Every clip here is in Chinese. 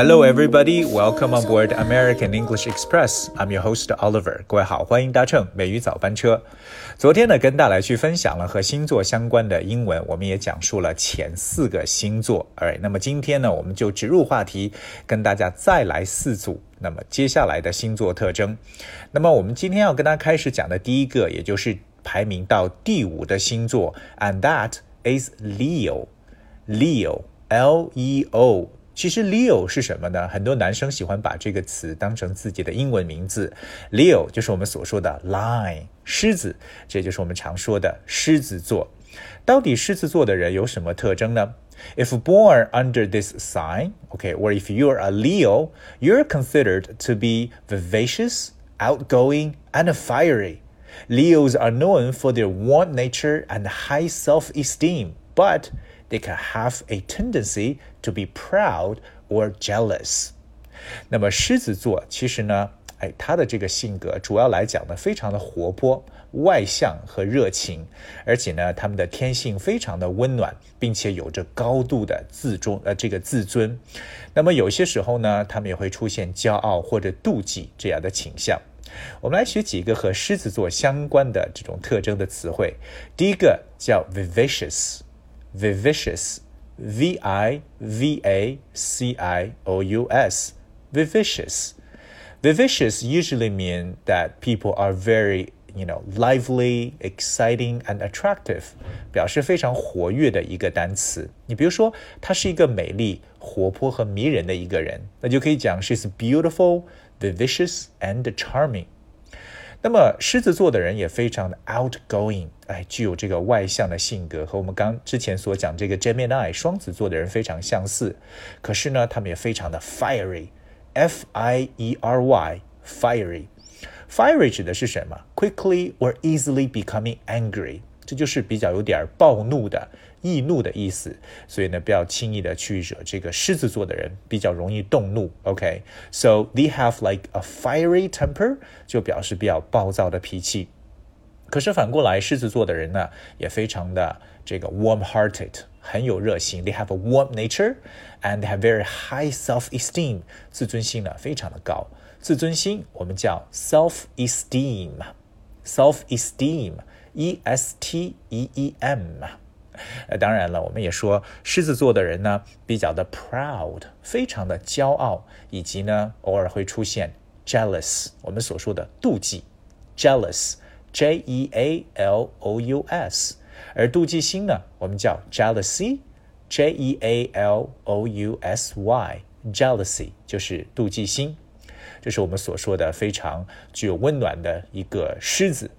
Hello, everybody. Welcome on board American English Express. I'm your host Oliver. 各位好，欢迎搭乘美语早班车。昨天呢，跟大家去分享了和星座相关的英文，我们也讲述了前四个星座。Alright，那么今天呢，我们就直入话题，跟大家再来四组。那么接下来的星座特征。那么我们今天要跟大家开始讲的第一个，也就是排名到第五的星座，and that is Leo. Leo, L-E-O. 其实 Leo 是什么呢？很多男生喜欢把这个词当成自己的英文名字。Leo 就是我们所说的 lion 狮子，这就是我们常说的狮子座。到底狮子座的人有什么特征呢？If born under this sign, okay, or if you're a Leo, you're considered to be vivacious, outgoing, and fiery. Leos are known for their warm nature and high self-esteem, but they can have a tendency to be proud or jealous。那么狮子座其实呢，哎，他的这个性格主要来讲呢，非常的活泼、外向和热情，而且呢，他们的天性非常的温暖，并且有着高度的自重呃这个自尊。那么有些时候呢，他们也会出现骄傲或者妒忌这样的倾向。我们来学几个和狮子座相关的这种特征的词汇。第一个叫 vivacious。vivacious, V I V A C I O U S, vivacious. Vivacious usually mean that people are very you know lively, exciting and attractive，表示非常活跃的一个单词。你比如说，她是一个美丽、活泼和迷人的一个人，那就可以讲 she's beautiful, vivacious and charming。 那么狮子座的人也非常的 outgoing，哎，具有这个外向的性格，和我们刚之前所讲这个 Gemini 双子座的人非常相似。可是呢，他们也非常的 fiery，F I E R Y，fiery。fiery 指的是什么？Quickly or easily becoming angry，这就是比较有点暴怒的。易怒的意思，所以呢，不要轻易的去惹这个狮子座的人，比较容易动怒。OK，so they have like a fiery temper，就表示比较暴躁的脾气。可是反过来，狮子座的人呢，也非常的这个 warm-hearted，很有热心。They have a warm nature and they have very high self-esteem，自尊心呢非常的高。自尊心我们叫 e s t e e m，呃，当然了，我们也说狮子座的人呢，比较的 proud，非常的骄傲，以及呢，偶尔会出现 jealous，我们所说的妒忌，jealous，j e a l o u s，而妒忌心呢，我们叫 jealousy，j e a l o u s y，jealousy 就是妒忌心，这是我们所说的非常具有温暖的一个狮子。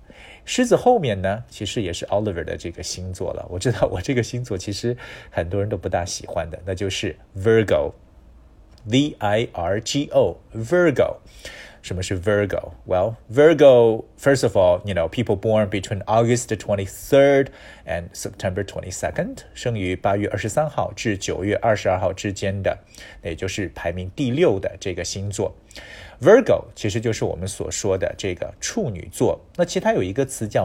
狮子后面呢，其实也是 Oliver 的这个星座了。我知道 我这个星座其实很多人都不大喜欢的，那就是 Virgo，V I R G O，Virgo。什么是 Virgo? Well, Virgo, first of all, you know, people born between August 23rd and September 22nd，生于八月二十三号至九月二十二号之间的，也就是排名第六的这个星座。Virgo 其实就是我们所说的这个处女座。那其他有一个词叫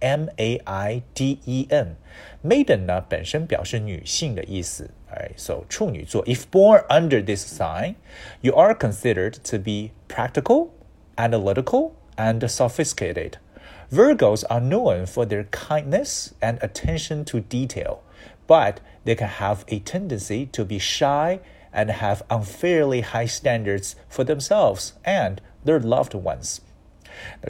Maiden，M A I D E N。Maiden 呢本身表示女性的意思。Alright, so 处女座，if born under this sign, you are considered to be practical, analytical, and sophisticated. Virgos are known for their kindness and attention to detail, but they can have a tendency to be shy and have unfairly high standards for themselves and their loved ones.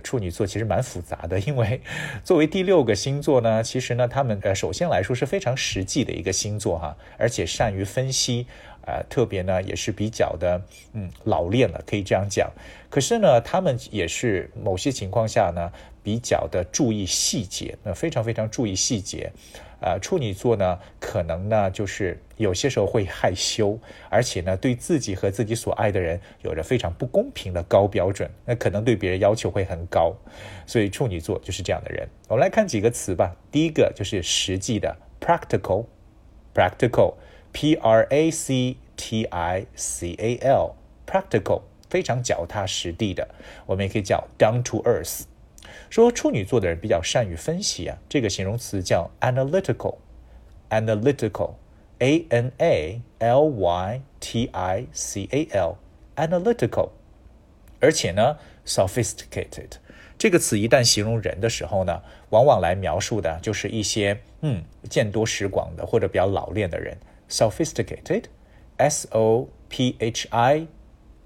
处女座其实蛮复杂的，因为 作为第六个星座呢，其实呢，他们呃首先来说是非常实际的一个星座哈，而且善于分析，呃，特别呢也是比较的嗯老练了，可以这样讲。可是呢，他们也是某些情况下呢比较的注意细节，那非常非常注意细节。呃，处女座呢，可能呢，就是有些时候会害羞，而且呢，对自己和自己所爱的人有着非常不公平的高标准，那可能对别人要求会很高，所以处女座就是这样的人。我们来看几个词吧，第一个就是实际的，practical，practical，p r a c t i c a l，practical，非常脚踏实地的，我们也可以叫 down to earth。说处女座的人比较善于分析啊，这个形容词叫 analytical，analytical，A N A L Y T I C A L，analytical。而且呢，sophisticated 这个词一旦形容人的时候呢，往往来描述的就是一些嗯见多识广的或者比较老练的人。sophisticated，S O P H I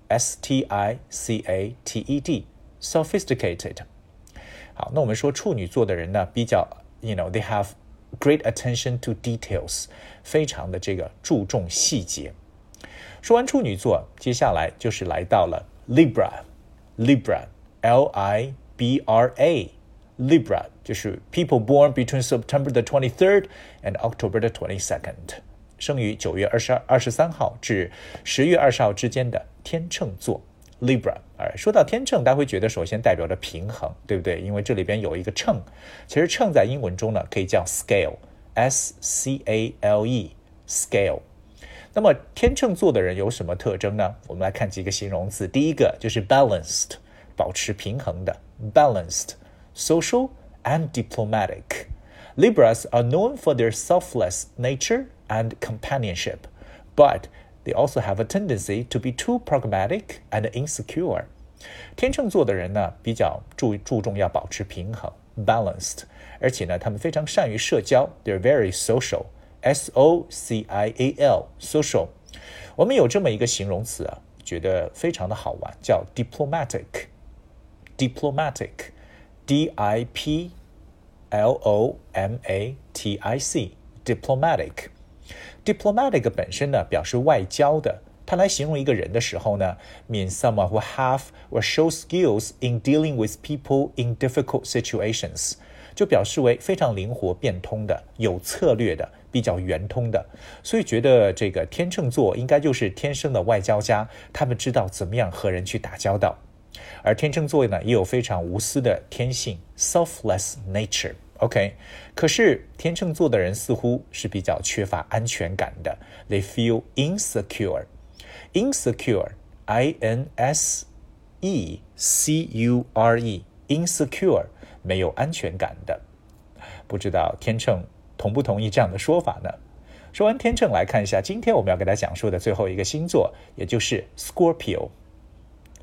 S T I C A T E D，sophisticated。好，那我们说处女座的人呢，比较，you know，they have great attention to details，非常的这个注重细节。说完处女座，接下来就是来到了 Libra，Libra，L I B R A，Libra 就是 people born between September the twenty third and October the twenty second，生于九月二十二二十三号至十月二十号之间的天秤座。 Libra，哎，说到天秤，大家会觉得首先代表着平衡，对不对？因为这里边有一个秤，其实秤在英文中呢可以叫 scale，s c a l e，scale。那么天秤座的人有什么特征呢？我们来看几个形容词，第一个就是 balanced，保持平衡的，balanced，social and diplomatic。Libras are known for their selfless nature and companionship，but they also have a tendency to be too pragmatic and insecure. 天秤座的人呢，比较注注重要保持平衡 （balanced），而且呢，他们非常善于社交，they're very social，s o c i a l，social。我们有这么一个形容词啊，觉得非常的好玩，叫 diplomatic，diplomatic，d i p l o m a t i c，diplomatic。 Diplomatic 本身呢，表示外交的。它来形容一个人的时候呢，means someone who have or show skills in dealing with people in difficult situations，就表示为非常灵活变通的、有策略的、比较圆通的。所以觉得这个天秤座应该就是天生的外交家，他们知道怎么样和人去打交道。而天秤座呢，也有非常无私的天性，selfless nature。OK，可是天秤座的人似乎是比较缺乏安全感的，They feel insecure. Insecure, I N S E C U R E, insecure 没有安全感的。不知道天秤同不同意这样的说法呢？说完天秤，来看一下今天我们要给大家讲述的最后一个星座，也就是 Scorpio.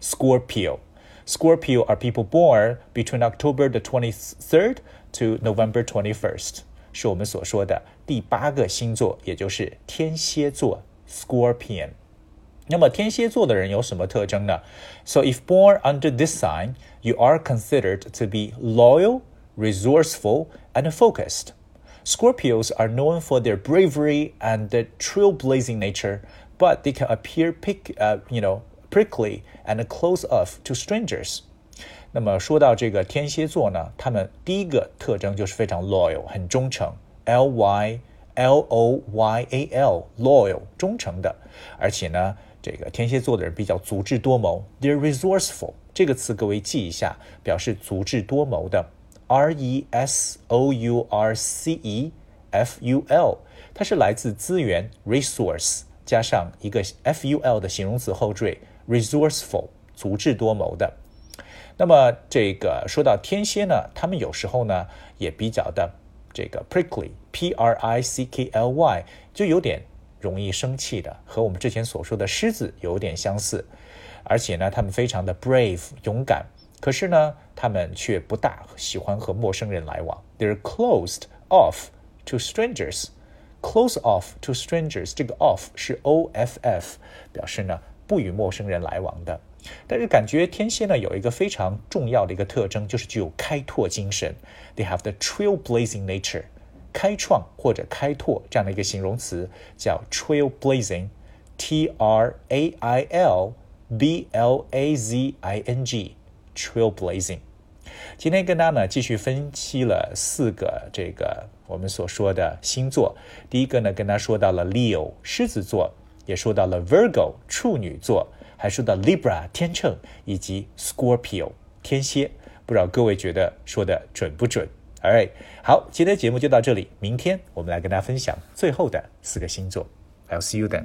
Scorpio. Scorpio are people born between October the 23rd to November 21st，是我们所说的第八个星座，也就是天蝎座 （Scorpion）。那么天蝎座的人有什么特征呢？So if born under this sign, you are considered to be loyal, resourceful, and focused. Scorpios are known for their bravery and their trailblazing nature, but they can appear pick, uh, you know, prickly and close off to strangers. 那么说到这个天蝎座呢，他们第一个特征就是非常 loyal，很忠诚，L Y L O Y A L loyal 忠诚的，而且呢，这个天蝎座的人比较足智多谋，they're resourceful 这个词各位记一下，表示足智多谋的，R E S O U R C E F U L，它是来自资源 resource 加上一个 F U L 的形容词后缀，resourceful 足智多谋的。那么这个说到天蝎呢，他们有时候呢也比较的这个 prickly，p r i c k l y，就有点容易生气的，和我们之前所说的狮子有点相似。而且呢，他们非常的 brave 勇敢，可是呢，他们却不大喜欢和陌生人来往。They're closed off to strangers. Close off to strangers，这个 off 是 o f f，表示呢不与陌生人来往的。但是感觉天蝎呢有一个非常重要的一个特征，就是具有开拓精神。They have the trailblazing nature，开创或者开拓这样的一个形容词叫 trailblazing，T R A I L B L A Z I N G，trailblazing。今天跟大家呢继续分析了四个这个我们所说的星座。第一个呢跟大家说到了 Leo 狮子座，也说到了 Virgo 处女座。还说到 Libra 天秤以及 Scorpio 天蝎，不知道各位觉得说的准不准？All right，好，今天的节目就到这里，明天我们来跟大家分享最后的四个星座。I'll see you then.